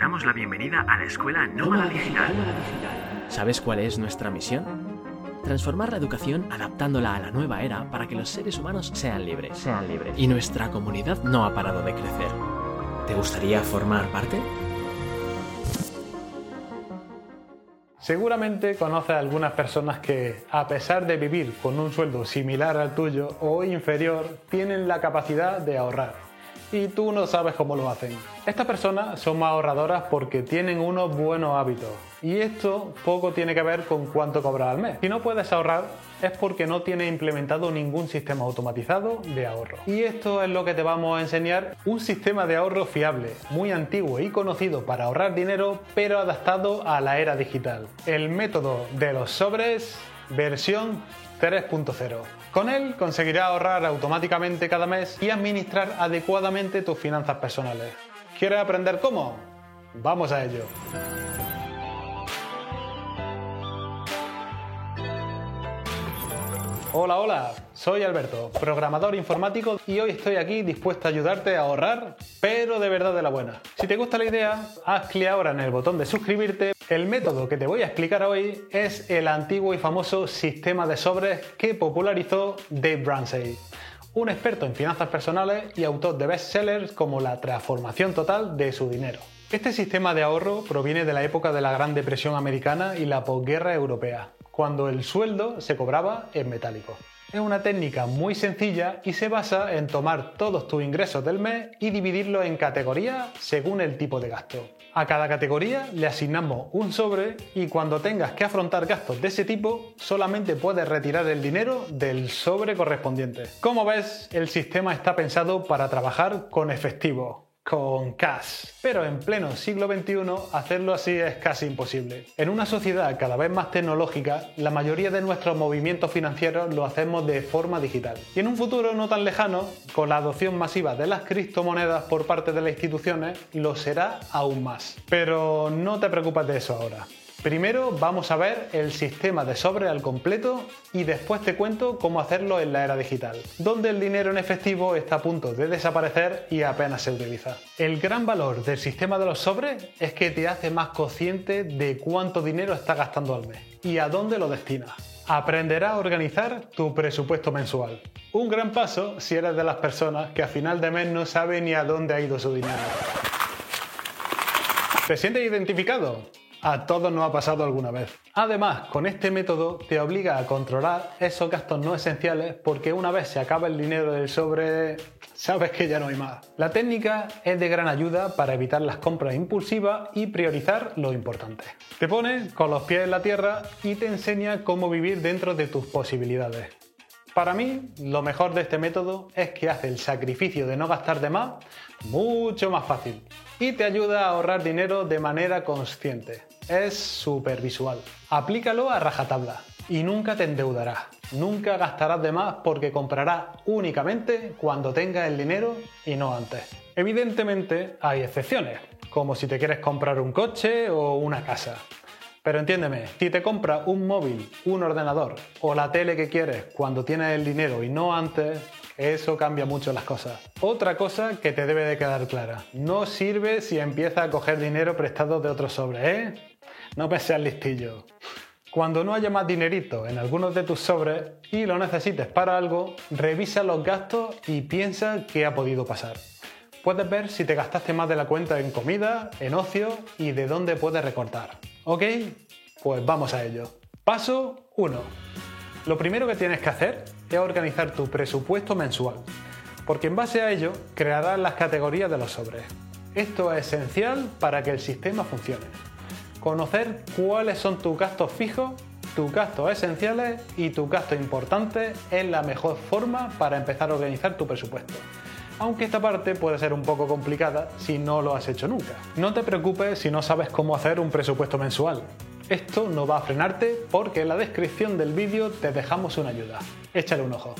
damos la bienvenida a la Escuela Nómada Digital. ¿Sabes cuál es nuestra misión? Transformar la educación adaptándola a la nueva era para que los seres humanos sean libres. Sean libres. Y nuestra comunidad no ha parado de crecer. ¿Te gustaría formar parte? Seguramente conoces a algunas personas que, a pesar de vivir con un sueldo similar al tuyo o inferior, tienen la capacidad de ahorrar y tú no sabes cómo lo hacen. Estas personas son más ahorradoras porque tienen unos buenos hábitos y esto poco tiene que ver con cuánto cobras al mes. Si no puedes ahorrar es porque no tienes implementado ningún sistema automatizado de ahorro. Y esto es lo que te vamos a enseñar, un sistema de ahorro fiable, muy antiguo y conocido para ahorrar dinero, pero adaptado a la era digital. El método de los sobres versión 3.0. Con él conseguirás ahorrar automáticamente cada mes y administrar adecuadamente tus finanzas personales. ¿Quieres aprender cómo? Vamos a ello. Hola, hola, soy Alberto, programador informático y hoy estoy aquí dispuesto a ayudarte a ahorrar, pero de verdad de la buena. Si te gusta la idea, haz clic ahora en el botón de suscribirte. El método que te voy a explicar hoy es el antiguo y famoso sistema de sobres que popularizó Dave Ramsey, un experto en finanzas personales y autor de bestsellers como La transformación total de su dinero. Este sistema de ahorro proviene de la época de la Gran Depresión americana y la posguerra europea cuando el sueldo se cobraba en metálico. Es una técnica muy sencilla y se basa en tomar todos tus ingresos del mes y dividirlos en categorías según el tipo de gasto. A cada categoría le asignamos un sobre y cuando tengas que afrontar gastos de ese tipo, solamente puedes retirar el dinero del sobre correspondiente. Como ves, el sistema está pensado para trabajar con efectivo con cash. Pero en pleno siglo XXI hacerlo así es casi imposible. En una sociedad cada vez más tecnológica, la mayoría de nuestros movimientos financieros lo hacemos de forma digital. Y en un futuro no tan lejano, con la adopción masiva de las criptomonedas por parte de las instituciones, lo será aún más. Pero no te preocupes de eso ahora. Primero vamos a ver el sistema de sobre al completo y después te cuento cómo hacerlo en la era digital, donde el dinero en efectivo está a punto de desaparecer y apenas se utiliza. El gran valor del sistema de los sobres es que te hace más consciente de cuánto dinero estás gastando al mes y a dónde lo destinas. Aprenderás a organizar tu presupuesto mensual. Un gran paso si eres de las personas que a final de mes no sabe ni a dónde ha ido su dinero. ¿Te sientes identificado? A todos nos ha pasado alguna vez. Además, con este método te obliga a controlar esos gastos no esenciales porque una vez se acaba el dinero del sobre, sabes que ya no hay más. La técnica es de gran ayuda para evitar las compras impulsivas y priorizar lo importante. Te pone con los pies en la tierra y te enseña cómo vivir dentro de tus posibilidades. Para mí, lo mejor de este método es que hace el sacrificio de no gastar de más mucho más fácil y te ayuda a ahorrar dinero de manera consciente. Es súper visual. Aplícalo a rajatabla y nunca te endeudarás. Nunca gastarás de más porque comprarás únicamente cuando tengas el dinero y no antes. Evidentemente hay excepciones, como si te quieres comprar un coche o una casa. Pero entiéndeme, si te compras un móvil, un ordenador o la tele que quieres cuando tienes el dinero y no antes, eso cambia mucho las cosas. Otra cosa que te debe de quedar clara, no sirve si empiezas a coger dinero prestado de otros sobres, ¿eh? No seas listillo. Cuando no haya más dinerito en algunos de tus sobres y lo necesites para algo, revisa los gastos y piensa qué ha podido pasar. Puedes ver si te gastaste más de la cuenta en comida, en ocio y de dónde puedes recortar. ¿Ok? Pues vamos a ello. Paso 1. Lo primero que tienes que hacer es organizar tu presupuesto mensual, porque en base a ello crearás las categorías de los sobres. Esto es esencial para que el sistema funcione. Conocer cuáles son tus gastos fijos, tus gastos esenciales y tus gastos importantes es la mejor forma para empezar a organizar tu presupuesto aunque esta parte puede ser un poco complicada si no lo has hecho nunca. No te preocupes si no sabes cómo hacer un presupuesto mensual. Esto no va a frenarte porque en la descripción del vídeo te dejamos una ayuda. Échale un ojo.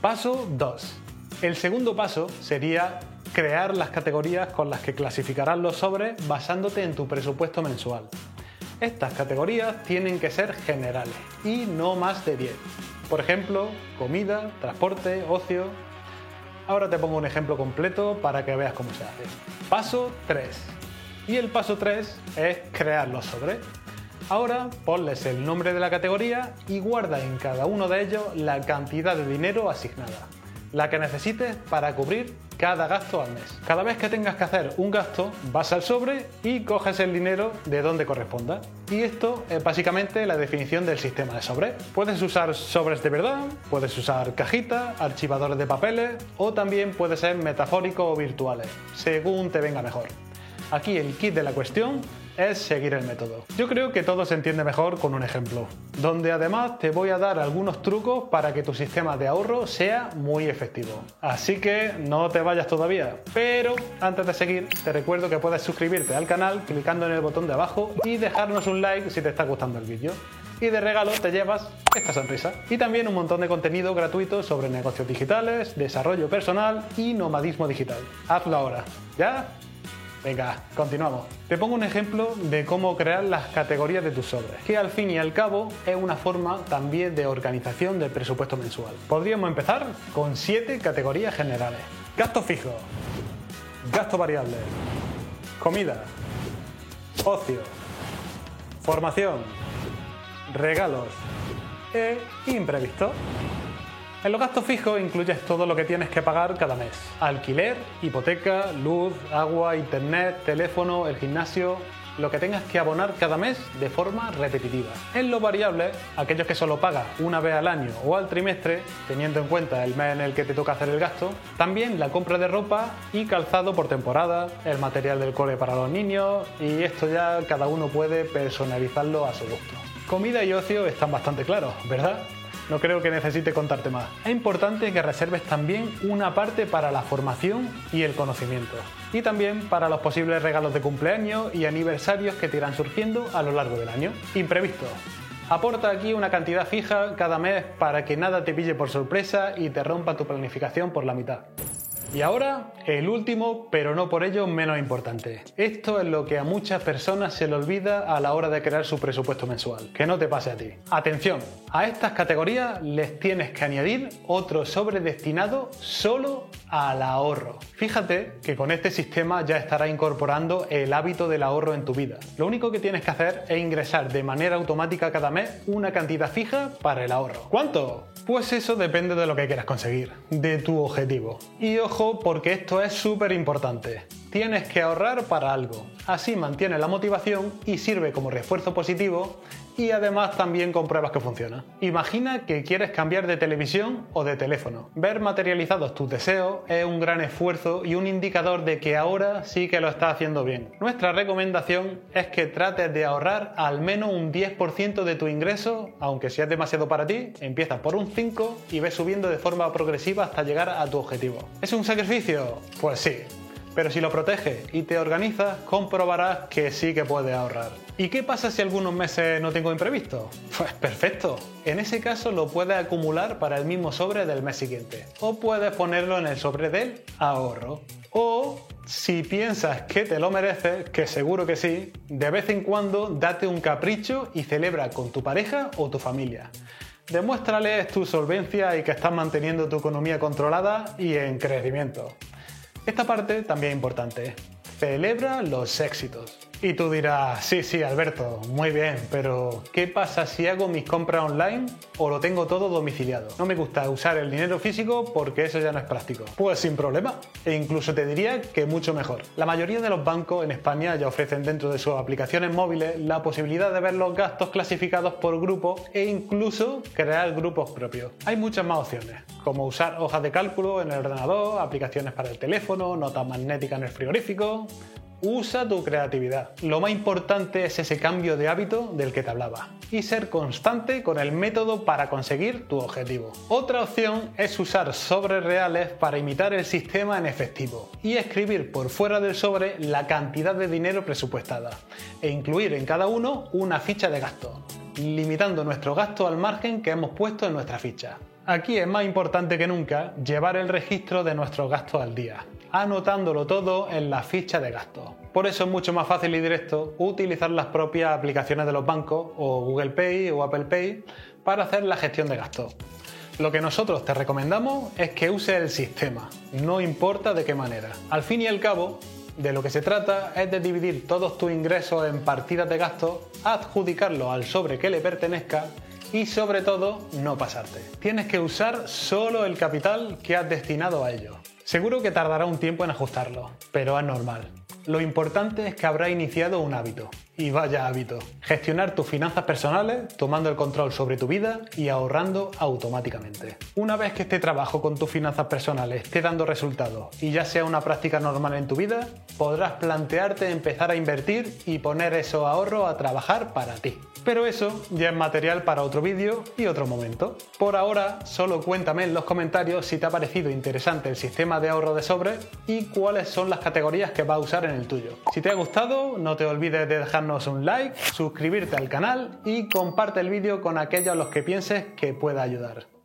Paso 2. El segundo paso sería crear las categorías con las que clasificarás los sobres basándote en tu presupuesto mensual. Estas categorías tienen que ser generales y no más de 10. Por ejemplo, comida, transporte, ocio, Ahora te pongo un ejemplo completo para que veas cómo se hace. Paso 3. Y el paso 3 es crear los sobres. Ahora ponles el nombre de la categoría y guarda en cada uno de ellos la cantidad de dinero asignada, la que necesites para cubrir cada gasto al mes. Cada vez que tengas que hacer un gasto, vas al sobre y coges el dinero de donde corresponda. Y esto es básicamente la definición del sistema de sobre. Puedes usar sobres de verdad, puedes usar cajitas, archivadores de papeles o también puede ser metafóricos o virtuales, según te venga mejor. Aquí el kit de la cuestión es seguir el método. Yo creo que todo se entiende mejor con un ejemplo, donde además te voy a dar algunos trucos para que tu sistema de ahorro sea muy efectivo. Así que no te vayas todavía, pero antes de seguir te recuerdo que puedes suscribirte al canal clicando en el botón de abajo y dejarnos un like si te está gustando el vídeo y de regalo te llevas esta sonrisa. Y también un montón de contenido gratuito sobre negocios digitales, desarrollo personal y nomadismo digital. Hazlo ahora. ¿Ya? Venga, continuamos. Te pongo un ejemplo de cómo crear las categorías de tus sobres, que al fin y al cabo es una forma también de organización del presupuesto mensual. Podríamos empezar con siete categorías generales. Gasto fijo, gasto variable, comida, ocio, formación, regalos e imprevisto. En los gastos fijos incluyes todo lo que tienes que pagar cada mes. Alquiler, hipoteca, luz, agua, internet, teléfono, el gimnasio, lo que tengas que abonar cada mes de forma repetitiva. En lo variable, aquellos que solo pagas una vez al año o al trimestre, teniendo en cuenta el mes en el que te toca hacer el gasto, también la compra de ropa y calzado por temporada, el material del cole para los niños y esto ya cada uno puede personalizarlo a su gusto. Comida y ocio están bastante claros, ¿verdad? No creo que necesite contarte más. Es importante que reserves también una parte para la formación y el conocimiento. Y también para los posibles regalos de cumpleaños y aniversarios que te irán surgiendo a lo largo del año. Imprevisto. Aporta aquí una cantidad fija cada mes para que nada te pille por sorpresa y te rompa tu planificación por la mitad. Y ahora, el último, pero no por ello menos importante. Esto es lo que a muchas personas se le olvida a la hora de crear su presupuesto mensual. Que no te pase a ti. Atención, a estas categorías les tienes que añadir otro sobre destinado solo al ahorro. Fíjate que con este sistema ya estará incorporando el hábito del ahorro en tu vida. Lo único que tienes que hacer es ingresar de manera automática cada mes una cantidad fija para el ahorro. ¿Cuánto? Pues eso depende de lo que quieras conseguir, de tu objetivo. Y ojo porque esto es súper importante. Tienes que ahorrar para algo. Así mantiene la motivación y sirve como refuerzo positivo y además también con pruebas que funcionan. Imagina que quieres cambiar de televisión o de teléfono. Ver materializados tus deseos es un gran esfuerzo y un indicador de que ahora sí que lo estás haciendo bien. Nuestra recomendación es que trates de ahorrar al menos un 10% de tu ingreso, aunque si es demasiado para ti, empiezas por un 5 y ves subiendo de forma progresiva hasta llegar a tu objetivo. ¿Es un sacrificio? Pues sí, pero si lo proteges y te organizas, comprobarás que sí que puedes ahorrar. ¿Y qué pasa si algunos meses no tengo imprevisto? Pues perfecto. En ese caso lo puedes acumular para el mismo sobre del mes siguiente. O puedes ponerlo en el sobre del ahorro. O si piensas que te lo mereces, que seguro que sí, de vez en cuando date un capricho y celebra con tu pareja o tu familia. Demuéstrales tu solvencia y que estás manteniendo tu economía controlada y en crecimiento. Esta parte también es importante. Celebra los éxitos. Y tú dirás, sí, sí, Alberto, muy bien, pero ¿qué pasa si hago mis compras online o lo tengo todo domiciliado? No me gusta usar el dinero físico porque eso ya no es práctico. Pues sin problema, e incluso te diría que mucho mejor. La mayoría de los bancos en España ya ofrecen dentro de sus aplicaciones móviles la posibilidad de ver los gastos clasificados por grupo e incluso crear grupos propios. Hay muchas más opciones, como usar hojas de cálculo en el ordenador, aplicaciones para el teléfono, notas magnéticas en el frigorífico, Usa tu creatividad. Lo más importante es ese cambio de hábito del que te hablaba y ser constante con el método para conseguir tu objetivo. Otra opción es usar sobres reales para imitar el sistema en efectivo y escribir por fuera del sobre la cantidad de dinero presupuestada e incluir en cada uno una ficha de gasto, limitando nuestro gasto al margen que hemos puesto en nuestra ficha. Aquí es más importante que nunca llevar el registro de nuestros gastos al día anotándolo todo en la ficha de gastos. Por eso es mucho más fácil y directo utilizar las propias aplicaciones de los bancos o Google Pay o Apple Pay para hacer la gestión de gastos. Lo que nosotros te recomendamos es que uses el sistema, no importa de qué manera. Al fin y al cabo, De lo que se trata es de dividir todos tus ingresos en partidas de gasto, adjudicarlo al sobre que le pertenezca y sobre todo no pasarte. Tienes que usar solo el capital que has destinado a ello. Seguro que tardará un tiempo en ajustarlo, pero es normal. Lo importante es que habrá iniciado un hábito. Y vaya hábito. Gestionar tus finanzas personales, tomando el control sobre tu vida y ahorrando automáticamente. Una vez que este trabajo con tus finanzas personales esté dando resultados y ya sea una práctica normal en tu vida, podrás plantearte empezar a invertir y poner esos ahorros a trabajar para ti. Pero eso ya es material para otro vídeo y otro momento. Por ahora, solo cuéntame en los comentarios si te ha parecido interesante el sistema de ahorro de sobre y cuáles son las categorías que va a usar en el tuyo. Si te ha gustado, no te olvides de dejarnos un like, suscribirte al canal y comparte el vídeo con aquellos a los que pienses que pueda ayudar.